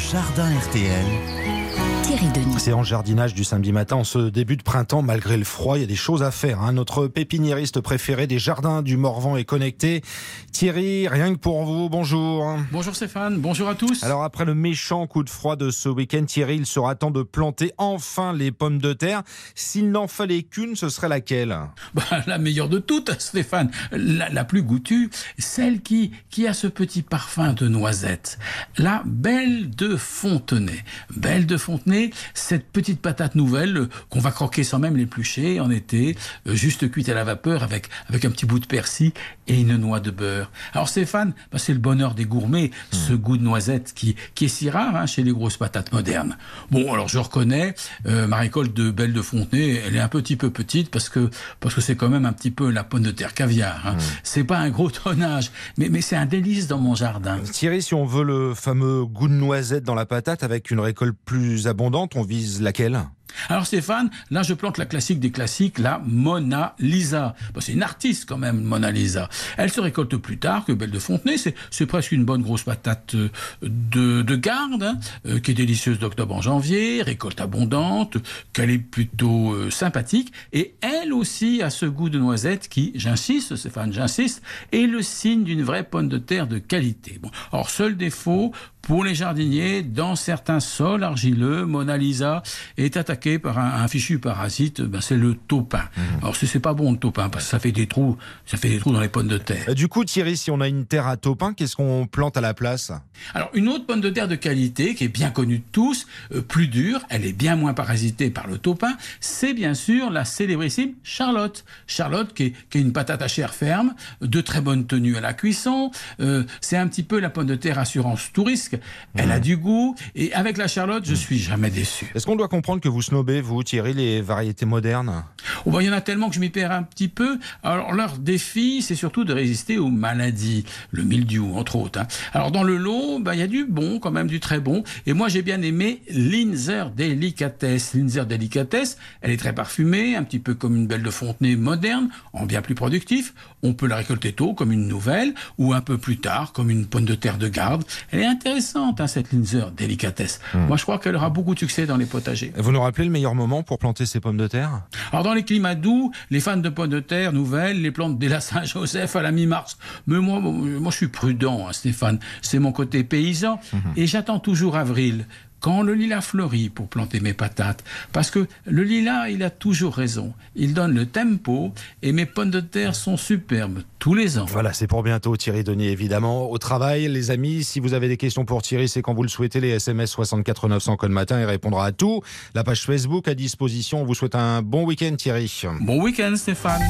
Jardin RTL. C'est en jardinage du samedi matin, en ce début de printemps, malgré le froid, il y a des choses à faire. Hein. Notre pépiniériste préféré des jardins du Morvan est connecté. Thierry, rien que pour vous, bonjour. Bonjour Stéphane, bonjour à tous. Alors après le méchant coup de froid de ce week-end, Thierry, il sera temps de planter enfin les pommes de terre. S'il n'en fallait qu'une, ce serait laquelle? Bah, La meilleure de toutes, Stéphane, la, plus goûtue, celle qui, qui a ce petit parfum de noisette. La belle de Fontenay. Belle de Fontenay cette petite patate nouvelle euh, qu'on va croquer sans même l'éplucher en été, euh, juste cuite à la vapeur avec, avec un petit bout de persil et une noix de beurre. Alors Stéphane, bah, c'est le bonheur des gourmets, hmm. ce goût de noisette qui, qui est si rare hein, chez les grosses patates modernes. Bon, alors je reconnais, euh, ma récolte de Belle de Fontenay, elle est un petit peu petite parce que parce que c'est quand même un petit peu la pomme de terre caviar. Hein. Hmm. C'est pas un gros tonnage, mais, mais c'est un délice dans mon jardin. Thierry, si on veut le fameux goût de noisette dans la patate avec une récolte plus abondante, on vise laquelle? Alors Stéphane, là je plante la classique des classiques, la Mona Lisa. c'est une artiste quand même, Mona Lisa. Elle se récolte plus tard que Belle de Fontenay. C'est presque une bonne grosse patate euh, de, garde, hein, euh, qui est délicieuse d'octobre en janvier, récolte abondante, qu'elle est plutôt euh, sympathique. Et elle aussi a ce goût de noisette qui, j'insiste Stéphane, j'insiste, est le signe d'une vraie pomme de terre de qualité. Bon, seul défaut, pour les jardiniers, dans certains sols argileux, Mona Lisa est attaquée par un, fichu parasite, ben c'est le taupin. Alors mhm. Alors c'est pas bon le taupin parce que ça fait des trous, ça fait des trous dans les pommes de terre. Euh, du coup, Thierry, si on a une terre à taupin, qu'est-ce qu'on plante à la place? Alors une autre pomme de terre de qualité qui est bien connue de tous, euh, plus dure, elle est bien moins parasitée par le taupin, c'est bien sûr la célébrissime Charlotte. Charlotte qui est, une patate à chair ferme, de très bonne tenue à la cuisson. Euh, c'est un petit peu la pomme de terre assurance tout Elle a mhm. du goût et avec la Charlotte, je suis jamais déçu. Est-ce qu'on doit comprendre que vous snobez, vous, Thierry, les variétés modernes? Oh bah, Il y en a tellement que je m'y perds un petit peu. Alors, leur défi, c'est surtout de résister aux maladies, le mildiou, entre autres. Hein. Alors, dans le lot, bah, il y a du bon, quand même, du très bon. Et moi, j'ai bien aimé Linzer Delicatesse. Linzer Delicatesse, elle est très parfumée, un petit peu comme une belle de Fontenay moderne, en bien plus productif. On peut la récolter tôt, comme une nouvelle, ou un peu plus tard, comme une pomme de terre de garde. Elle est intéressante, hein, cette Linzer Delicatesse. Hmm. Moi, je crois qu'elle aura beaucoup de succès dans les potagers. Vous nous rappelez le meilleur moment pour planter ces pommes de terre? Alors dans les climats doux, les fans de pommes de terre nouvelles les plantent dès la Saint-Joseph à la mi-mars. Mais moi, moi je suis prudent, hein, Stéphane. C'est mon côté paysan. Mhm. Et j'attends toujours avril quand le lilas fleurit pour planter mes patates. Parce que le lilas, il a toujours raison. Il donne le tempo et mes pommes de terre sont superbes tous les ans. Voilà, c'est pour bientôt Thierry Denis, évidemment. Au travail, les amis, si vous avez des questions pour Thierry, c'est quand vous le souhaitez, les SMS 64 900 code matin, il répondra à tout. La page Facebook à disposition. On vous souhaite un bon week-end Thierry. Bon week-end Stéphane.